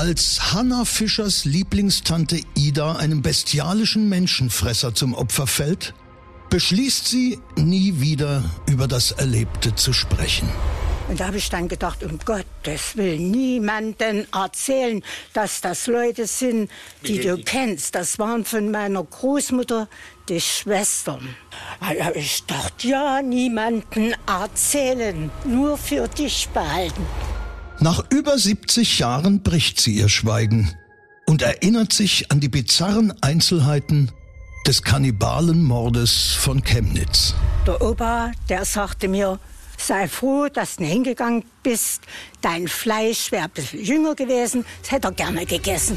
Als Hannah Fischers Lieblingstante Ida einem bestialischen Menschenfresser zum Opfer fällt, beschließt sie, nie wieder über das Erlebte zu sprechen. Und da habe ich dann gedacht, um Gottes Willen, niemanden erzählen, dass das Leute sind, die du kennst. Das waren von meiner Großmutter die Schwestern. Da habe ich gedacht, ja, niemanden erzählen, nur für dich behalten. Nach über 70 Jahren bricht sie ihr Schweigen und erinnert sich an die bizarren Einzelheiten des Kannibalenmordes von Chemnitz. Der Opa, der sagte mir, sei froh, dass du hingegangen bist. Dein Fleisch wäre ein bisschen jünger gewesen, das hätte er gerne gegessen.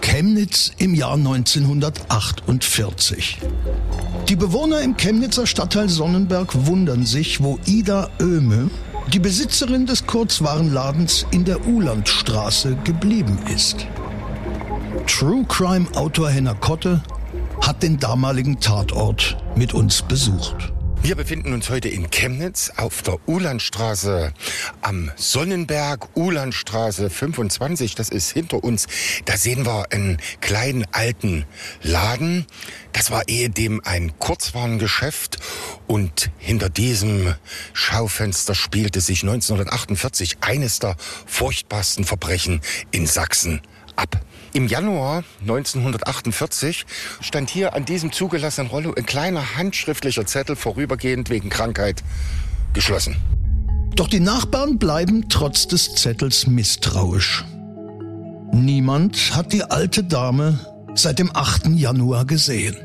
Chemnitz im Jahr 1948. Die Bewohner im Chemnitzer Stadtteil Sonnenberg wundern sich, wo Ida Oehme, die Besitzerin des Kurzwarenladens in der Ulandstraße, geblieben ist. True Crime Autor Henner Kotte hat den damaligen Tatort mit uns besucht. Wir befinden uns heute in Chemnitz auf der Ulandstraße am Sonnenberg, Ulandstraße 25, das ist hinter uns. Da sehen wir einen kleinen alten Laden. Das war ehedem ein Kurzwarengeschäft und hinter diesem Schaufenster spielte sich 1948 eines der furchtbarsten Verbrechen in Sachsen ab. Im Januar 1948 stand hier an diesem zugelassenen Rollo ein kleiner handschriftlicher Zettel vorübergehend wegen Krankheit geschlossen. Doch die Nachbarn bleiben trotz des Zettels misstrauisch. Niemand hat die alte Dame seit dem 8. Januar gesehen.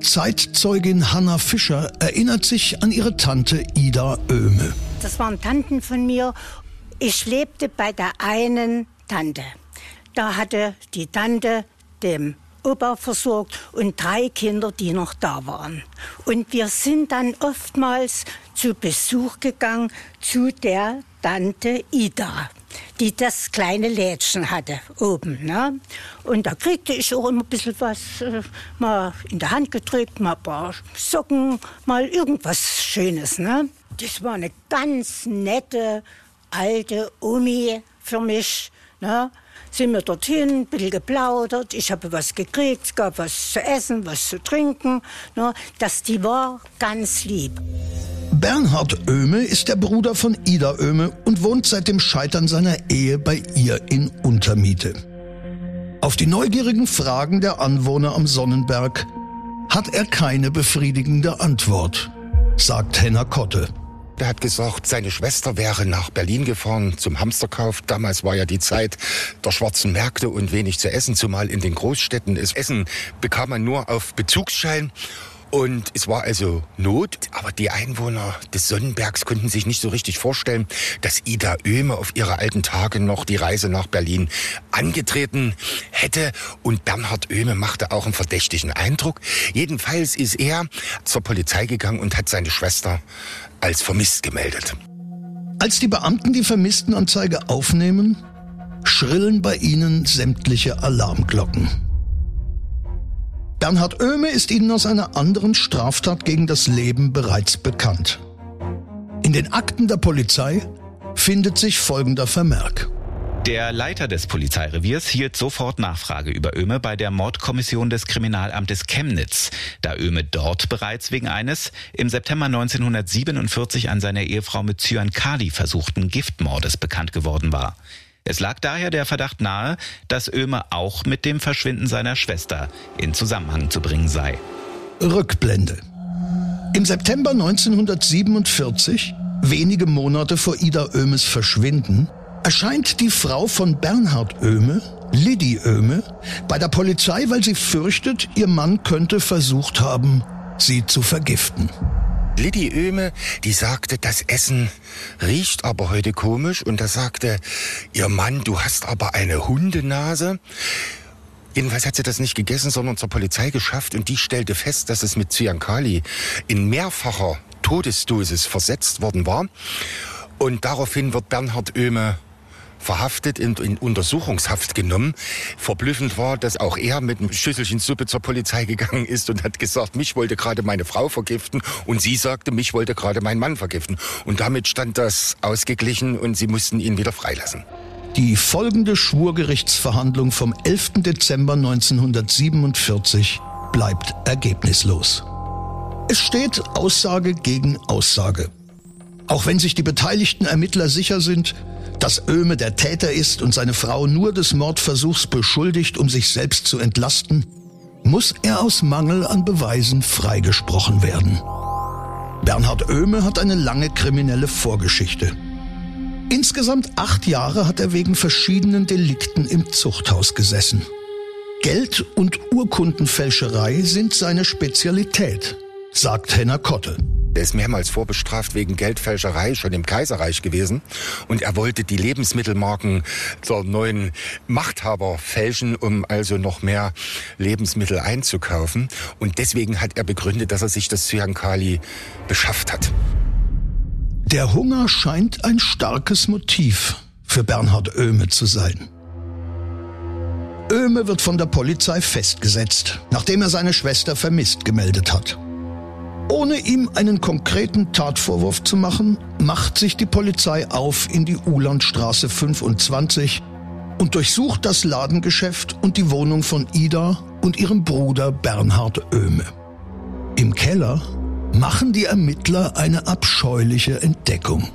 Zeitzeugin Hanna Fischer erinnert sich an ihre Tante Ida Oehme. Das waren Tanten von mir. Ich lebte bei der einen Tante. Da hatte die Tante dem Opa versorgt und drei Kinder, die noch da waren. Und wir sind dann oftmals zu Besuch gegangen zu der Tante Ida, die das kleine Lädchen hatte oben. Ne? Und da kriegte ich auch immer ein bisschen was äh, mal in der Hand gedrückt, mal ein paar Socken, mal irgendwas Schönes. Ne? Das war eine ganz nette alte Omi für mich. Ne? Sind wir dorthin, ein bisschen geplaudert, ich habe was gekriegt, es gab was zu essen, was zu trinken. Ne? Das, die war ganz lieb. Bernhard Oehme ist der Bruder von Ida Oehme und wohnt seit dem Scheitern seiner Ehe bei ihr in Untermiete. Auf die neugierigen Fragen der Anwohner am Sonnenberg hat er keine befriedigende Antwort, sagt Henna Kotte. Er hat gesagt, seine Schwester wäre nach Berlin gefahren zum Hamsterkauf. Damals war ja die Zeit der schwarzen Märkte und wenig zu essen, zumal in den Großstädten. Das Essen bekam man nur auf Bezugsschein. Und es war also Not, aber die Einwohner des Sonnenbergs konnten sich nicht so richtig vorstellen, dass Ida Oehme auf ihre alten Tage noch die Reise nach Berlin angetreten hätte. Und Bernhard Oehme machte auch einen verdächtigen Eindruck. Jedenfalls ist er zur Polizei gegangen und hat seine Schwester als vermisst gemeldet. Als die Beamten die Vermisstenanzeige aufnehmen, schrillen bei ihnen sämtliche Alarmglocken. Bernhard Oehme ist ihnen aus einer anderen Straftat gegen das Leben bereits bekannt. In den Akten der Polizei findet sich folgender Vermerk. Der Leiter des Polizeireviers hielt sofort Nachfrage über Öme bei der Mordkommission des Kriminalamtes Chemnitz, da Öme dort bereits wegen eines im September 1947 an seiner Ehefrau mit Cyankali versuchten Giftmordes bekannt geworden war. Es lag daher der Verdacht nahe, dass Öme auch mit dem Verschwinden seiner Schwester in Zusammenhang zu bringen sei. Rückblende. Im September 1947, wenige Monate vor Ida Ömes Verschwinden, erscheint die Frau von Bernhard Oehme, Liddy Oehme, bei der Polizei, weil sie fürchtet, ihr Mann könnte versucht haben, sie zu vergiften. Liddy Öme, die sagte, das Essen riecht aber heute komisch. Und da sagte ihr Mann, du hast aber eine Hundenase. Jedenfalls hat sie das nicht gegessen, sondern zur Polizei geschafft und die stellte fest, dass es mit Cyankali in mehrfacher Todesdosis versetzt worden war. Und daraufhin wird Bernhard Oehme verhaftet und in Untersuchungshaft genommen. Verblüffend war, dass auch er mit einem Schüsselchen Suppe zur Polizei gegangen ist und hat gesagt, mich wollte gerade meine Frau vergiften und sie sagte, mich wollte gerade mein Mann vergiften. Und damit stand das ausgeglichen und sie mussten ihn wieder freilassen. Die folgende Schwurgerichtsverhandlung vom 11. Dezember 1947 bleibt ergebnislos. Es steht Aussage gegen Aussage. Auch wenn sich die beteiligten Ermittler sicher sind, dass Öhme der Täter ist und seine Frau nur des Mordversuchs beschuldigt, um sich selbst zu entlasten, muss er aus Mangel an Beweisen freigesprochen werden. Bernhard Oehme hat eine lange kriminelle Vorgeschichte. Insgesamt acht Jahre hat er wegen verschiedenen Delikten im Zuchthaus gesessen. Geld- und Urkundenfälscherei sind seine Spezialität, sagt Henner Kotte. Er ist mehrmals vorbestraft wegen Geldfälscherei, schon im Kaiserreich gewesen. Und er wollte die Lebensmittelmarken der neuen Machthaber fälschen, um also noch mehr Lebensmittel einzukaufen. Und deswegen hat er begründet, dass er sich das Cyankali beschafft hat. Der Hunger scheint ein starkes Motiv für Bernhard Oehme zu sein. Oehme wird von der Polizei festgesetzt, nachdem er seine Schwester vermisst gemeldet hat. Ohne ihm einen konkreten Tatvorwurf zu machen, macht sich die Polizei auf in die Ulandstraße 25 und durchsucht das Ladengeschäft und die Wohnung von Ida und ihrem Bruder Bernhard Oehme. Im Keller machen die Ermittler eine abscheuliche Entdeckung.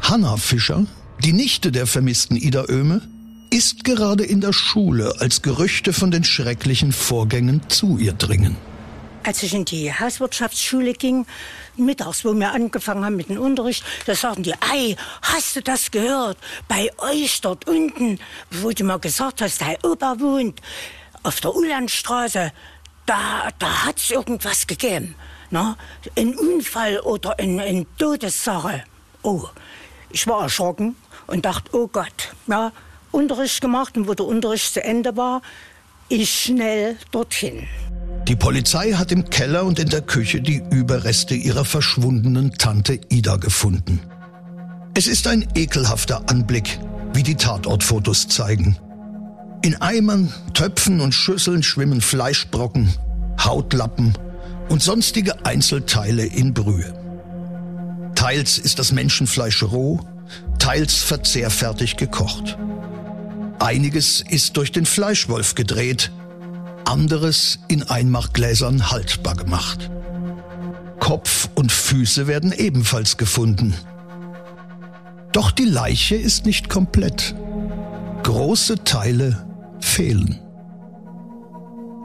Hanna Fischer, die Nichte der vermissten Ida Oehme, ist gerade in der Schule, als Gerüchte von den schrecklichen Vorgängen zu ihr dringen. Als ich in die Hauswirtschaftsschule ging, mittags, wo wir angefangen haben mit dem Unterricht, da sagten die, ei, hast du das gehört? Bei euch dort unten, wo du mal gesagt hast, dein Opa wohnt, auf der Ulandstraße, da, da hat's irgendwas gegeben. Na, ein Unfall oder eine ein Todessache. Oh, ich war erschrocken und dachte, oh Gott. Ja, Unterricht gemacht und wo der Unterricht zu Ende war, ich schnell dorthin. Die Polizei hat im Keller und in der Küche die Überreste ihrer verschwundenen Tante Ida gefunden. Es ist ein ekelhafter Anblick, wie die Tatortfotos zeigen. In Eimern, Töpfen und Schüsseln schwimmen Fleischbrocken, Hautlappen und sonstige Einzelteile in Brühe. Teils ist das Menschenfleisch roh, teils verzehrfertig gekocht. Einiges ist durch den Fleischwolf gedreht, anderes in Einmachgläsern haltbar gemacht. Kopf und Füße werden ebenfalls gefunden. Doch die Leiche ist nicht komplett. Große Teile fehlen.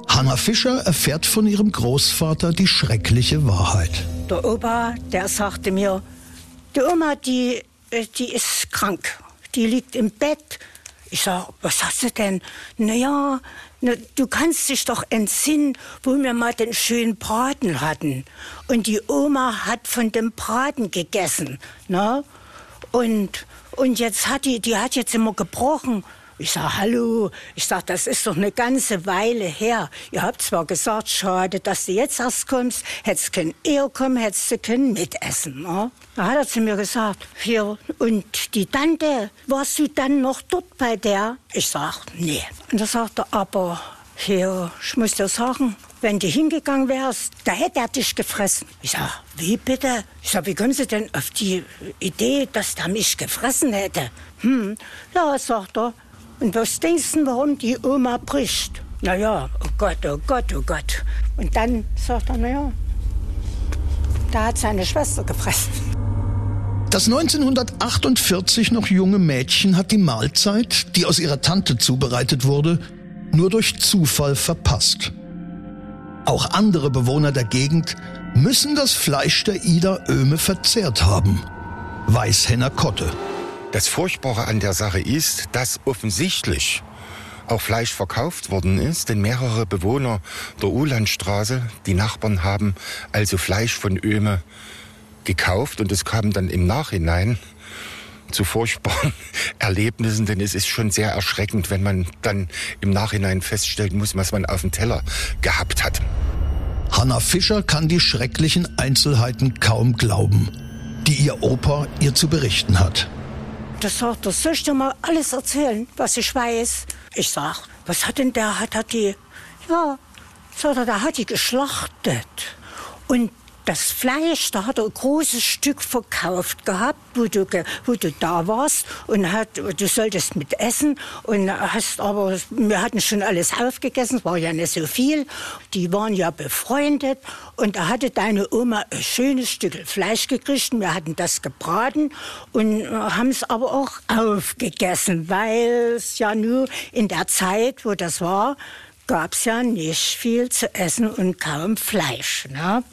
Hanna Fischer erfährt von ihrem Großvater die schreckliche Wahrheit. Der Opa, der sagte mir, die Oma, die, äh, die ist krank. Die liegt im Bett. Ich sag, was hast du denn? Naja, na, du kannst dich doch entsinnen, wo wir mal den schönen Braten hatten. Und die Oma hat von dem Braten gegessen. Na? Und, und jetzt hat die, die hat jetzt immer gebrochen. Ich sag, hallo, ich sag, das ist doch eine ganze Weile her. Ihr habt zwar gesagt, schade, dass du jetzt erst kommst, hättest können eher kommen, hättest du können mitessen. Ne? Da hat er zu mir gesagt, hier, und die Tante, warst du dann noch dort bei der? Ich sag, nee. Und da sagt er, aber hier, ich muss dir sagen, wenn du hingegangen wärst, da hätte er dich gefressen. Ich sag, wie bitte? Ich sag, wie kommen Sie denn auf die Idee, dass der mich gefressen hätte? Hm, ja, sagt er, und was denkst du, warum die Oma bricht? Na ja, oh Gott, oh Gott, oh Gott. Und dann sagt er, na ja, da hat seine Schwester gefressen. Das 1948 noch junge Mädchen hat die Mahlzeit, die aus ihrer Tante zubereitet wurde, nur durch Zufall verpasst. Auch andere Bewohner der Gegend müssen das Fleisch der Ida Öme verzehrt haben, weiß Henner Kotte. Das Furchtbare an der Sache ist, dass offensichtlich auch Fleisch verkauft worden ist, denn mehrere Bewohner der Ulandstraße, die Nachbarn haben also Fleisch von Öme gekauft und es kam dann im Nachhinein zu furchtbaren Erlebnissen, denn es ist schon sehr erschreckend, wenn man dann im Nachhinein feststellen muss, was man auf dem Teller gehabt hat. Hanna Fischer kann die schrecklichen Einzelheiten kaum glauben, die ihr Opa ihr zu berichten hat. Das sagt er, soll ich dir mal alles erzählen, was ich weiß? Ich sag, was hat denn der, hat er die, ja, sagt er, der hat die geschlachtet. Und das Fleisch, da hat er ein großes Stück verkauft gehabt, wo du, wo du da warst und hat, du solltest mit essen und hast aber, wir hatten schon alles aufgegessen, es war ja nicht so viel. Die waren ja befreundet und da hatte deine Oma ein schönes Stück Fleisch gekriegt wir hatten das gebraten und haben es aber auch aufgegessen, weil es ja nur in der Zeit, wo das war, gab es ja nicht viel zu essen und kaum Fleisch. Ne?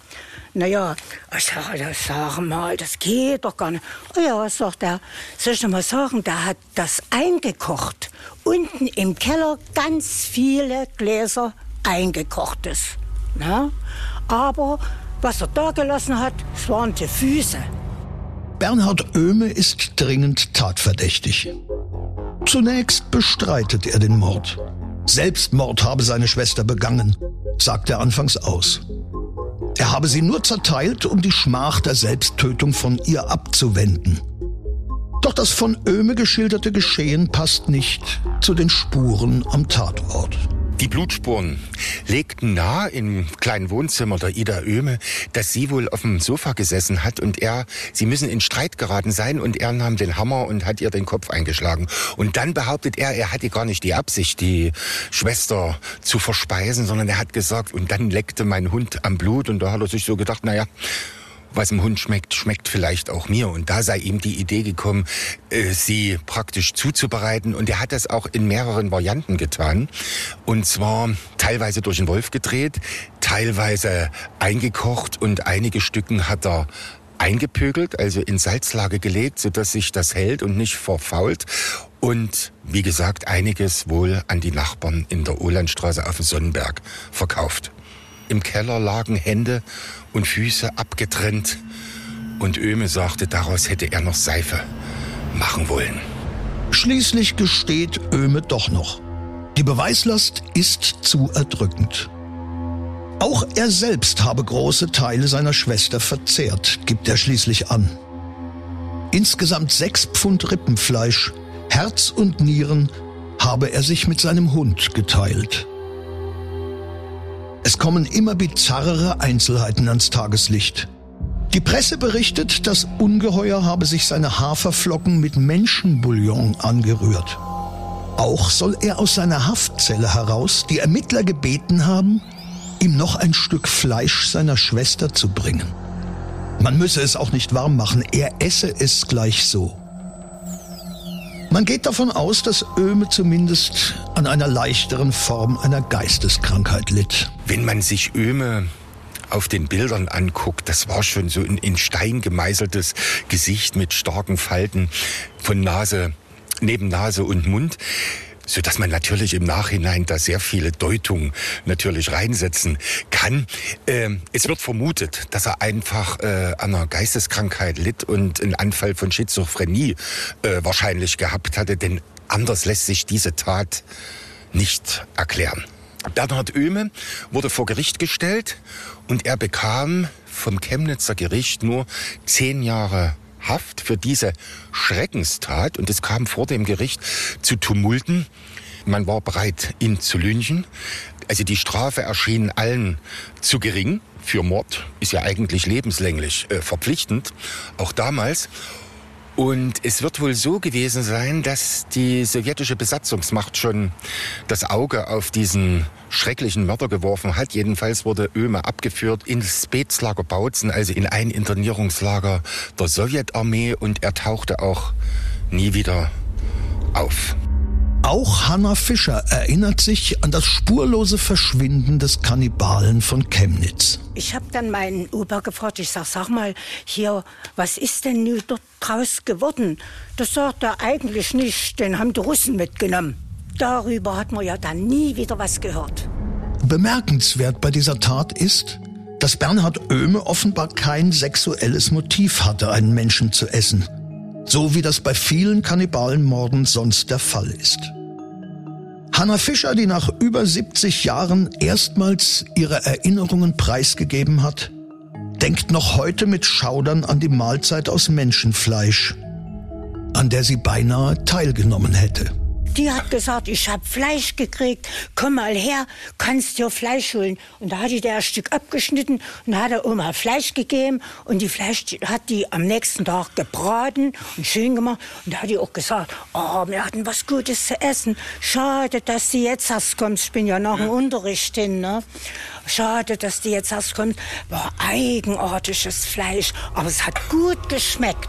Naja, ich sage, sag mal, das geht doch gar nicht. Oh ja, sagt er, soll ich noch mal sagen, der hat das eingekocht. Unten im Keller ganz viele Gläser eingekochtes. Na? Aber was er da gelassen hat, es waren die Füße. Bernhard Oehme ist dringend tatverdächtig. Zunächst bestreitet er den Mord. Selbstmord habe seine Schwester begangen, sagt er anfangs aus. Er habe sie nur zerteilt, um die Schmach der Selbsttötung von ihr abzuwenden. Doch das von Öhme geschilderte Geschehen passt nicht zu den Spuren am Tatort. Die Blutspuren legten nahe im kleinen Wohnzimmer der Ida Öhme, dass sie wohl auf dem Sofa gesessen hat und er, sie müssen in Streit geraten sein und er nahm den Hammer und hat ihr den Kopf eingeschlagen. Und dann behauptet er, er hatte gar nicht die Absicht, die Schwester zu verspeisen, sondern er hat gesagt, und dann leckte mein Hund am Blut und da hat er sich so gedacht, naja, was dem Hund schmeckt, schmeckt vielleicht auch mir. Und da sei ihm die Idee gekommen, äh, sie praktisch zuzubereiten. Und er hat das auch in mehreren Varianten getan. Und zwar teilweise durch den Wolf gedreht, teilweise eingekocht und einige Stücken hat er eingepögelt, also in Salzlage gelegt, sodass sich das hält und nicht verfault. Und wie gesagt, einiges wohl an die Nachbarn in der Olandstraße auf dem Sonnenberg verkauft. Im Keller lagen Hände und Füße abgetrennt und Öme sagte, daraus hätte er noch Seife machen wollen. Schließlich gesteht Öme doch noch. Die Beweislast ist zu erdrückend. Auch er selbst habe große Teile seiner Schwester verzehrt, gibt er schließlich an. Insgesamt sechs Pfund Rippenfleisch, Herz und Nieren habe er sich mit seinem Hund geteilt. Es kommen immer bizarrere Einzelheiten ans Tageslicht. Die Presse berichtet, das Ungeheuer habe sich seine Haferflocken mit Menschenbouillon angerührt. Auch soll er aus seiner Haftzelle heraus die Ermittler gebeten haben, ihm noch ein Stück Fleisch seiner Schwester zu bringen. Man müsse es auch nicht warm machen, er esse es gleich so. Man geht davon aus, dass Öhme zumindest an einer leichteren Form einer Geisteskrankheit litt. Wenn man sich Öhme auf den Bildern anguckt, das war schon so ein in Stein gemeißeltes Gesicht mit starken Falten von Nase, neben Nase und Mund so dass man natürlich im Nachhinein da sehr viele Deutungen natürlich reinsetzen kann. Ähm, es wird vermutet, dass er einfach äh, an einer Geisteskrankheit litt und einen Anfall von Schizophrenie äh, wahrscheinlich gehabt hatte, denn anders lässt sich diese Tat nicht erklären. Bernhard Oehme wurde vor Gericht gestellt und er bekam vom Chemnitzer Gericht nur zehn Jahre Haft für diese Schreckenstat und es kam vor dem Gericht zu Tumulten. Man war bereit, ihn zu lynchen. Also die Strafe erschien allen zu gering. Für Mord ist ja eigentlich lebenslänglich äh, verpflichtend, auch damals. Und es wird wohl so gewesen sein, dass die sowjetische Besatzungsmacht schon das Auge auf diesen schrecklichen Mörder geworfen hat. Jedenfalls wurde Öme abgeführt ins Betslager Bautzen, also in ein Internierungslager der Sowjetarmee und er tauchte auch nie wieder auf. Auch Hanna Fischer erinnert sich an das spurlose Verschwinden des Kannibalen von Chemnitz. Ich habe dann meinen Opa gefragt, ich sag, sag mal, hier, was ist denn nun dort draus geworden? Das sagt er eigentlich nicht, den haben die Russen mitgenommen. darüber hat man ja dann nie wieder was gehört. Bemerkenswert bei dieser Tat ist, dass Bernhard Oehme offenbar kein sexuelles Motiv hatte, einen Menschen zu essen, so wie das bei vielen Kannibalenmorden sonst der Fall ist. Hanna Fischer, die nach über 70 Jahren erstmals ihre Erinnerungen preisgegeben hat, denkt noch heute mit Schaudern an die Mahlzeit aus Menschenfleisch, an der sie beinahe teilgenommen hätte. Die hat gesagt, ich hab Fleisch gekriegt, komm mal her, kannst dir Fleisch holen. Und da hat die der ein Stück abgeschnitten und hat der Oma Fleisch gegeben und die Fleisch hat die am nächsten Tag gebraten und schön gemacht. Und da hat die auch gesagt, oh, wir hatten was Gutes zu essen. Schade, dass du jetzt erst kommst. Ich bin ja nach dem Unterricht hin, ne? Schade, dass du jetzt erst kommst. War eigenartiges Fleisch, aber es hat gut geschmeckt.